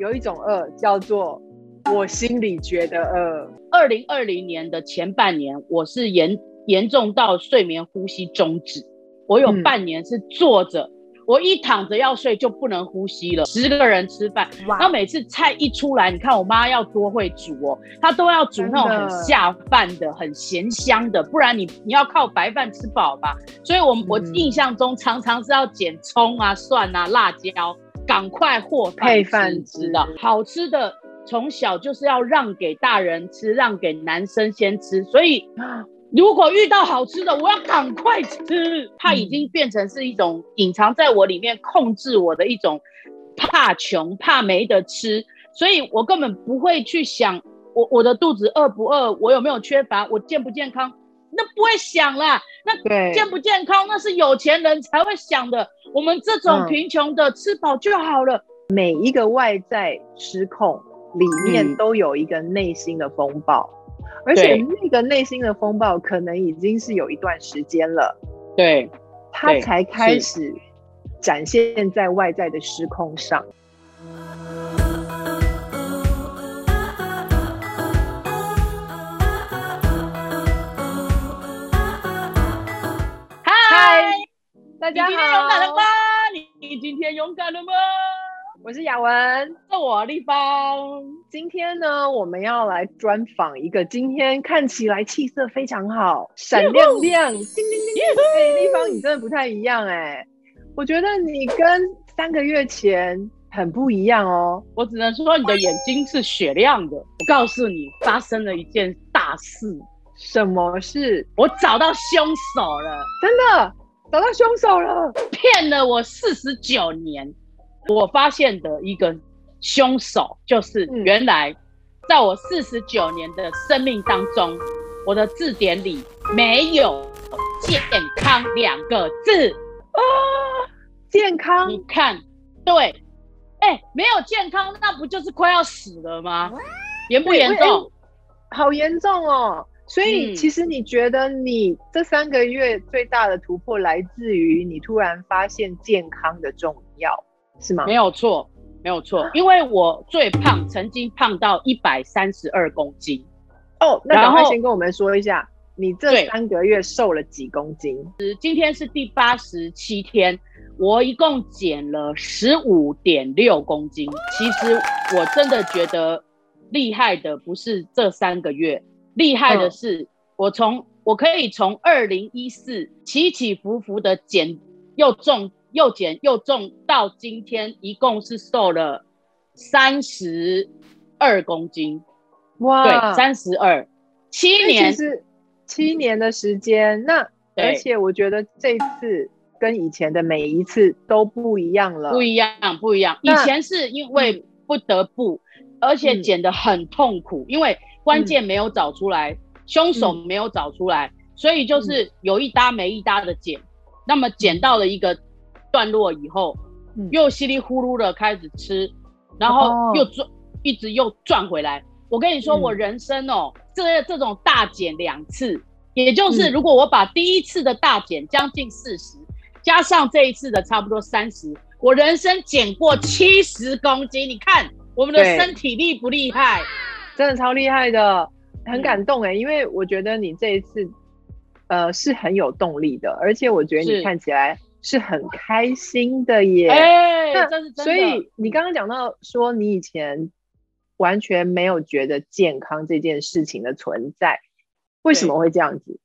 有一种饿叫做我心里觉得饿。二零二零年的前半年，我是严严重到睡眠呼吸终止，我有嗯半年是坐着，我一躺着要睡就不能呼吸了。十个人吃饭，然后每次菜一出来，你看我妈要多会煮哦，她都要煮那种很下饭的、很咸香的，不然你你要靠白饭吃饱吧。所以我我嗯印象中常常是要捡葱啊、蒜啊、辣椒，赶快和配饭饭吃的好吃的。从小就是要让给大人吃，让给男生先吃，所以如果遇到好吃的，我要赶快吃。它已经变成是一种隐藏在我里面，控制我的一种怕穷、怕没得吃，所以我根本不会去想我我的肚子饿不饿，我有没有缺乏，我健不健康，那不会想啦。那对，健不健康，那是有钱人才会想的。我们这种嗯贫穷的，吃饱就好了。每一个外在失控里面嗯都有一个内心的风暴，而且那个内心的风暴可能已经是有一段时间了，对，他才开始展现在外在的失控上。嗨，大家你今天勇敢了好吗，？你你今天勇敢了吗？我是雅文。是我立方。今天呢，我们要来专访一个今天看起来气色非常好、闪亮亮、叮叮叮叮。哎，立方，你真的不太一样哎、我觉得你跟三个月前很不一样哦。我只能说你的眼睛是雪亮的。我告诉你，发生了一件大事，什么事？我找到凶手了，真的找到凶手了？骗了我四十九年。我发现的一个凶手，就是嗯原来在我四十九年的生命当中，我的字典里没有“健康”两个字。啊，健康你看，对，哎、没有健康，那不就是快要死了吗？严不严重？好严重哦。所以，嗯其实你觉得你这三个月最大的突破来自于你突然发现健康的重要，是吗没？有错，没有错，因为我最胖，曾经胖到一百三十二公斤。哦，那然赶快先跟我们说一下，你这三个月瘦了几公斤？今天是第八十七天，我一共减了十五点六公斤。其实我真的觉得厉害的不是这三个月，厉害的嗯是我从我可以从二零一四起起伏伏的减又重又减又重，到今天一共是瘦了三十二公斤。哇对，三十二，七年其，实七年的时间，那而且我觉得这次跟以前的每一次都不一样了，不一样，不一样。以前是因为不得不，而且嗯剪得很痛苦，因为关键没有找出来，凶手没有找出来，所以就是有一搭没一搭的减。那么减到了一个段落以后，嗯又稀里呼噜的开始吃，然哦后又赚，一直又转回来。我跟你说，嗯我人生哦，这这种大减两次，也就是嗯如果我把第一次的大减将近四十，加上这一次的差不多三十，我人生减过七十公斤。你看我们的身体厉不厉害？真的超厉害的，很嗯感动哎，因为我觉得你这一次，呃，是很有动力的，而且我觉得你看起来是很开心的耶。哎、那这是真的。所以你刚刚讲到说，你以前完全没有觉得健康这件事情的存在，为什么会这样子？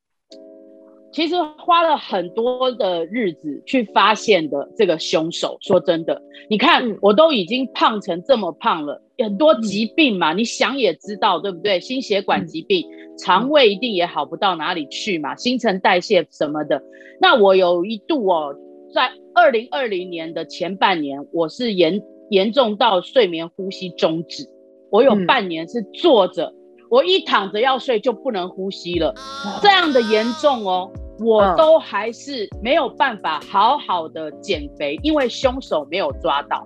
其实花了很多的日子去发现的这个凶手。说真的，你看、嗯我都已经胖成这么胖了，很多疾病嘛，你想也知道，对不对？心血管疾病、肠胃一定也好不到哪里去嘛，新陈代谢什么的。那我有一度哦，在二零二零年的前半年，我是严严重到睡眠呼吸终止，我有嗯半年是坐着。我一躺着要睡就不能呼吸了，这样的严重哦，我嗯都还是没有办法好好的减肥，因为凶手没有抓到。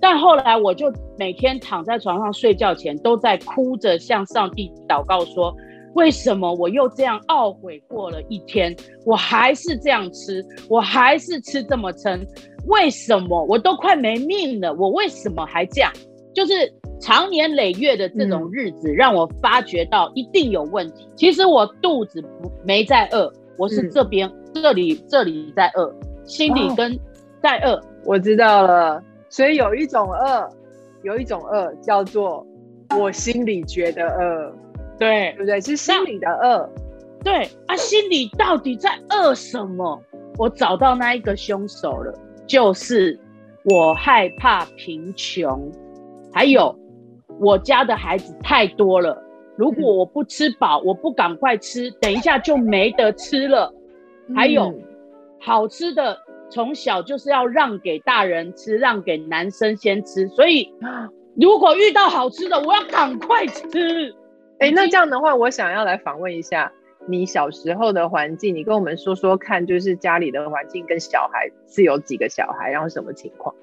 但后来我就每天躺在床上睡觉前，都在哭着向上帝祷告说：为什么我又这样懊悔过了一天？我还是这样吃，我还是吃这么撑，为什么我都快没命了？我为什么还这样？就是长年累月的这种日子，让我发觉到一定有问题。其实我肚子不没在饿，我是这边、这里这里在饿，心里跟在饿。我知道了，所以有一种饿，有一种饿叫做我心里觉得饿，对对不对？是心里的饿。对啊，心里到底在饿什么？我找到那一个凶手了，就是我害怕贫穷，还有我家的孩子太多了。如果我不吃饱，我不赶快吃，等一下就没得吃了。还有好吃的，从小就是要让给大人吃，让给男生先吃。所以如果遇到好吃的，我要赶快吃。哎，那这样的话，我想要来访问一下。你小时候的环境，你跟我们说说看，就是家里的环境跟小孩是有几个小孩，然后什么情况？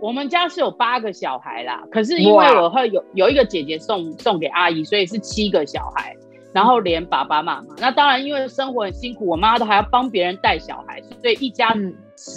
我们家是有八个小孩啦，可是因为我会有有一个姐姐送送给阿姨，所以是七个小孩。然后连爸爸妈妈，那当然因为生活很辛苦，我妈都还要帮别人带小孩，所以一家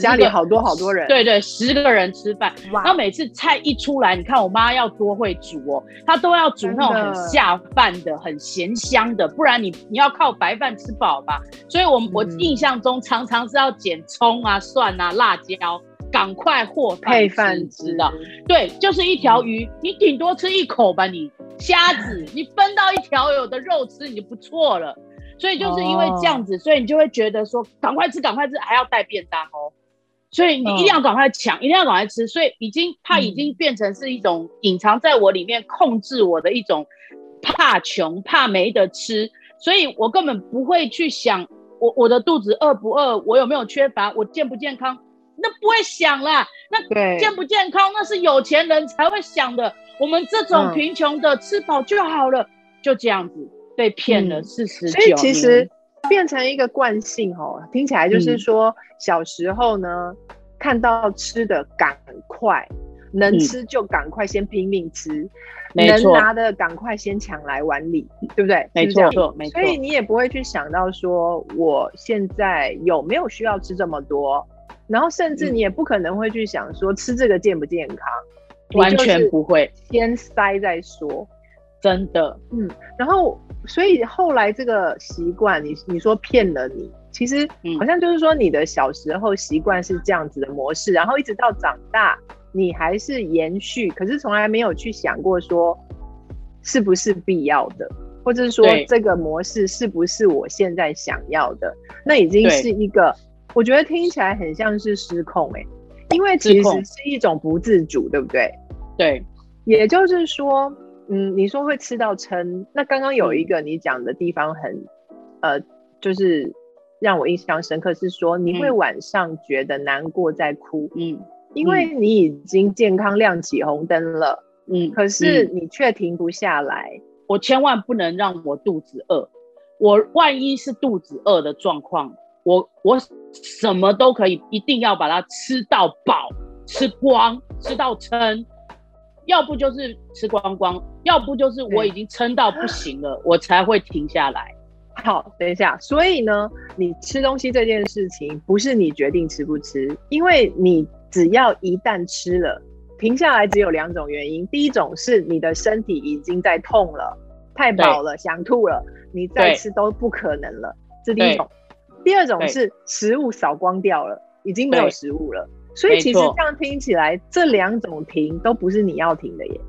家里好多好多人，对对，十个人吃饭。然后每次菜一出来，你看我妈要多会煮哦，她都要煮那种很下饭的、很咸香的，不然你你要靠白饭吃饱吧。所以，我我印象中常常是要剪葱啊、蒜啊、辣椒，赶快和配饭吃的。对，就是一条鱼，你顶多吃一口吧，你。虾子，你分到一条有的肉吃，你就不错了。所以就是因为这样子，所以你就会觉得说，赶快吃，赶快吃，还要带便当哦。所以你一定要赶快抢，一定要赶快吃。所以已经怕已经变成是一种隐藏在我里面控制我的一种怕穷、怕没得吃。所以我根本不会去想我我的肚子饿不饿，我有没有缺乏，我健不健康，那不会想啦。那健不健康，那是有钱人才会想的。我们这种贫穷的吃饱就好了，就这样子被骗了四十九所以其实变成一个惯性哦，听起来就是说小时候呢，看到吃的赶快，能吃就赶快先拼命吃，能拿的赶快先抢来碗里，对不对？没错，没错。所以你也不会去想到说我现在有没有需要吃这么多，然后甚至你也不可能会去想说吃这个健不健康。完全不会，先塞再说，真的，嗯，然后所以后来这个习惯，你你说骗了你，其实好像就是说你的小时候习惯是这样子的模式，然后一直到长大，你还是延续，可是从来没有去想过说是不是必要的，或者是说这个模式是不是我现在想要的，那已经是一个，我觉得听起来很像是失控，哎。因为其实是一种不自主，对不对？对，也就是说，嗯，你说会吃到撑，那刚刚有一个你讲的地方很，呃，就是让我印象深刻，是说你会晚上觉得难过在哭，嗯，因为你已经健康亮起红灯了，嗯，可是你却停不下来，我千万不能让我肚子饿，我万一是肚子饿的状况。我我什么都可以，一定要把它吃到饱、吃光、吃到撑，要不就是吃光光，要不就是我已经撑到不行了，我才会停下来。好，等一下，所以呢，你吃东西这件事情不是你决定吃不吃，因为你只要一旦吃了，停下来只有两种原因，第一种是你的身体已经在痛了，太饱了想吐了，你再吃都不可能了，这第一种。第二种是食物扫光掉了，已经没有食物了，所以其实这样听起来，这两种停都不是你要停的耶，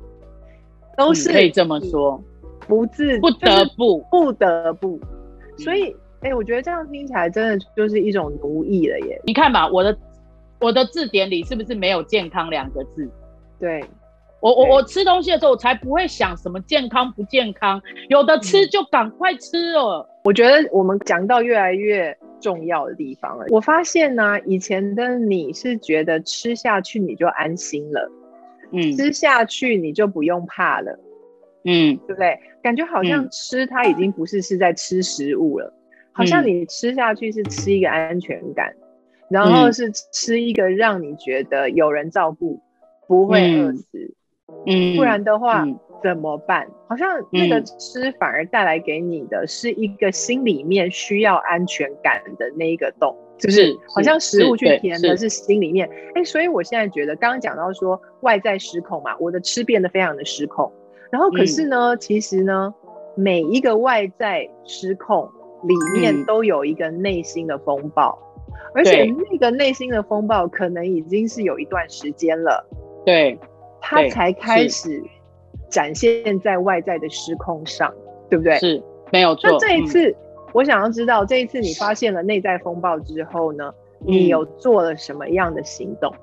都是可以这么说，不自不得不不得不，所以哎，我觉得这样听起来真的就是一种奴役了耶。你看吧，我的我的字典里是不是没有健康两个字？对。我我我吃东西的时候，我才不会想什么健康不健康，有的吃就赶快吃哦。我觉得我们讲到越来越重要的地方了。我发现呢，以前的你是觉得吃下去你就安心了，嗯，吃下去你就不用怕了，嗯，对不对？感觉好像吃它已经不是是在吃食物了，好像你吃下去是吃一个安全感，然后是吃一个让你觉得有人照顾，不会饿死。嗯，不然的话，怎么办？好像那个嗯吃反而带来给你的是一个心里面需要安全感的那一个洞，是不是？好像食物去填的是是心里面。哎，所以我现在觉得，刚刚讲到说外在失控嘛，我的吃变得非常的失控，然后可是嗯呢，其实呢，每一个外在失控里面嗯都有一个内心的风暴，而且那个内心的风暴可能已经是有一段时间了。对它才开始展现在外在的时空上，对不对？是没有错。那这一嗯次，我想要知道，这一次你发现了内在风暴之后呢，你嗯有做了什么样的行动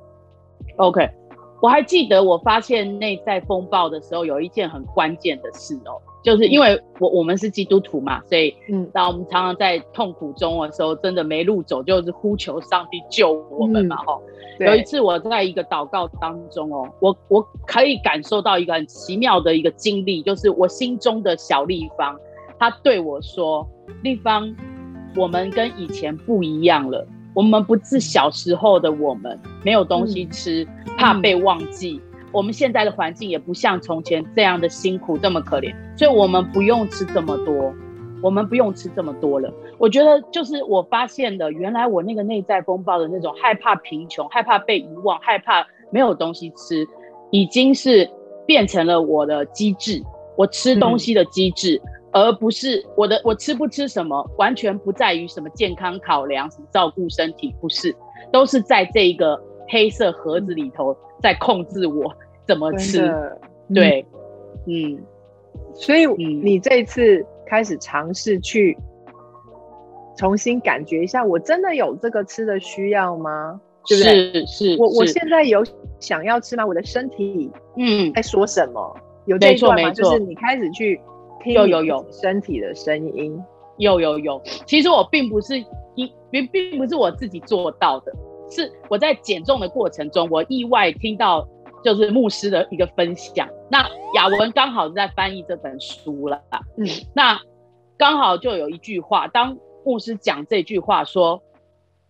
？OK，我还记得我发现内在风暴的时候，有一件很关键的事哦，就是因为我我们是基督徒嘛，所以嗯。那我们常常在痛苦中的时候，真的没路走，就是呼求上帝救我们嘛，哈、有一，次我在一个祷告当中哦，我我可以感受到一个很奇妙的一个经历，就是我心中的小立方，他对我说：“立方，我们跟以前不一样了，我们不是小时候的我们，没有东西吃，怕被忘记。我们现在的环境也不像从前这样的辛苦，这么可怜，所以我们不用吃这么多。”我们不用吃这么多了。我觉得就是我发现了，原来我那个内在风暴的那种害怕贫穷、害怕被遗忘、害怕没有东西吃，已经是变成了我的机制，我吃东西的机制，而不是我的我吃不吃什么，完全不在于什么健康考量、什么照顾身体，不是，都是在这一个黑色盒子里头在控制我怎么吃。对，嗯，所以嗯你这一次开始尝试去重新感觉一下，我真的有这个吃的需要吗？对不对？是是，我我现在有想要吃吗？我的身体嗯在说什么？有这一段吗？就是你开始去听你有有有身体的声音。有有有，其实我并不是一并并不是我自己做到的，是我在减重的过程中，我意外听到就是牧师的一个分享。那雅文刚好在翻译这本书了，嗯，那刚好就有一句话，当牧师讲这句话说，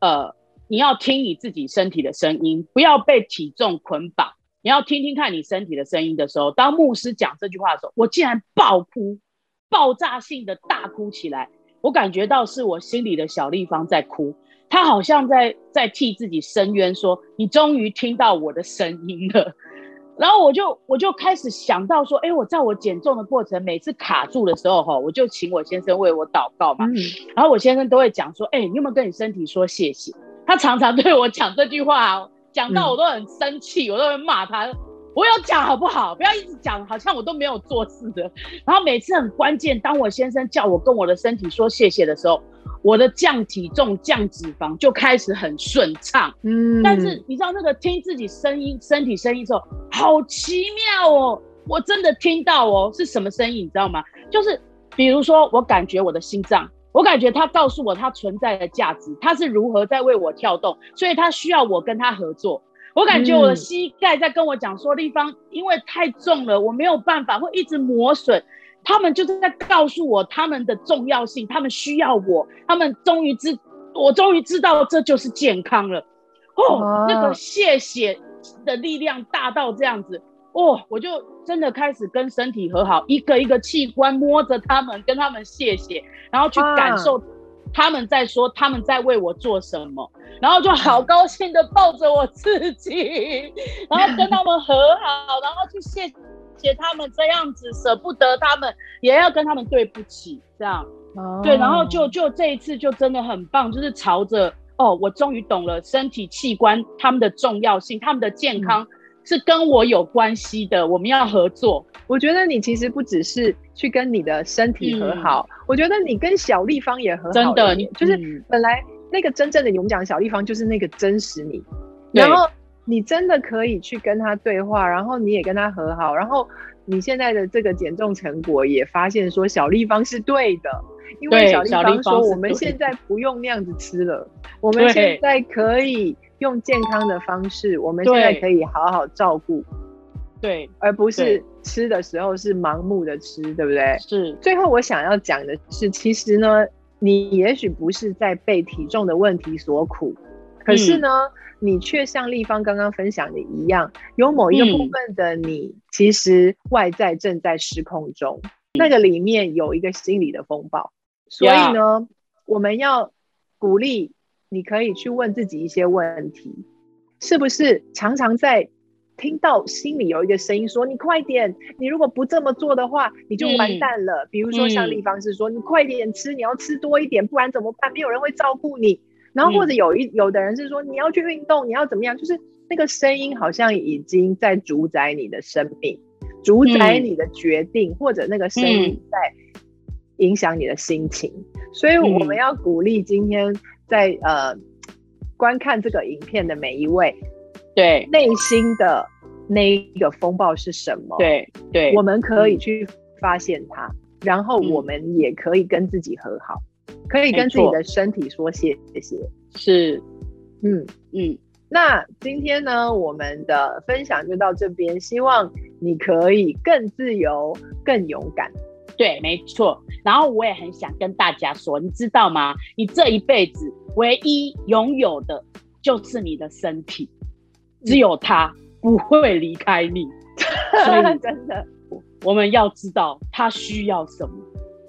呃，你要听你自己身体的声音，不要被体重捆绑。你要听听看你身体的声音的时候，当牧师讲这句话的时候，我竟然爆哭，爆炸性的大哭起来。我感觉到是我心里的小立方在哭，他好像在在替自己申冤，说你终于听到我的声音了。然后我就我就开始想到说，哎，我在我减重的过程，每次卡住的时候哈，我就请我先生为我祷告嘛。嗯，然后我先生都会讲说，哎，你有没有跟你身体说谢谢？他常常对我讲这句话哦，讲到我都很生气，我都会骂他。我有讲好不好？不要一直讲，好像我都没有做事的。然后每次很关键，当我先生叫我跟我的身体说谢谢的时候，我的降体重、降脂肪就开始很顺畅。嗯但是你知道那个听自己声音、身体声音的时候，好奇妙哦！我真的听到哦，是什么声音？你知道吗？就是比如说，我感觉我的心脏，我感觉它告诉我它存在的价值，它是如何在为我跳动，所以它需要我跟它合作。我感觉我的嗯膝盖在跟我讲说，立方因为太重了，我没有办法，会一直磨损。他们就是在告诉我他们的重要性，他们需要我，他们终于知，我终于知道这就是健康了。哦，哇那个谢谢的力量大到这样子，哦，我就真的开始跟身体和好，一个一个器官摸着他们，跟他们谢谢，然后去感受他们在说他们在为我做什么，然后就好高兴的抱着我自己，然后跟他们和好，然后去谢谢他们这样子，舍不得他们，也要跟他们对不起，这样。对，然后哦就就这一次就真的很棒，就是朝着哦，我终于懂了身体器官他们的重要性，他们的健康是跟我有关系的，我们要合作。我觉得你其实不只是去跟你的身体和好，我觉得你跟小立方也和好真的你就是嗯本来那个真正的你，我们讲小立方就是那个真实你，然后你真的可以去跟他对话，然后你也跟他和好，然后你现在的这个减重成果也发现说小立方是对的，因为小立方说我们现在不用那样子吃了，我们现在可以用健康的方式，我们现在可以好好照顾。对，而不是吃的时候是盲目的吃，对不对？是，最后我想要讲的是，其实呢，你也许不是在被体重的问题所苦，可是呢，你却像立方刚刚分享的一样，有某一个部分的你，其实外在正在失控中，那个里面有一个心理的风暴。所以呢，我们要鼓励你可以去问自己一些问题，是不是常常在听到心里有一个声音说：“你快点，你如果不这么做的话，你就完蛋了。”比如说像立方是说：“你快点吃，你要吃多一点，不然怎么办？没有人会照顾你。”然后或者有一有的人是说你要去运动，你要怎么样？就是那个声音好像已经在主宰你的生命，主宰你的决定，或者那个声音在影响你的心情。所以我们要鼓励今天在呃观看这个影片的每一位，对内心的那一个风暴是什么？对对，我们可以去发现它，然后我们也可以跟自己和好。可以跟自己的身体说谢谢，是，嗯嗯。那今天呢，我们的分享就到这边，希望你可以更自由、更勇敢。对，没错。然后我也很想跟大家说，你知道吗？你这一辈子唯一拥有的就是你的身体，只有他不会离开你。所以真的，我们要知道他需要什么，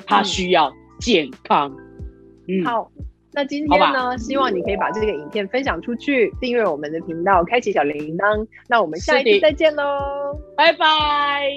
他需要健康。嗯好，那今天呢，希望你可以把这个影片分享出去，订阅我们的频道，开启小铃铛。那我们下一期再见喽，拜拜。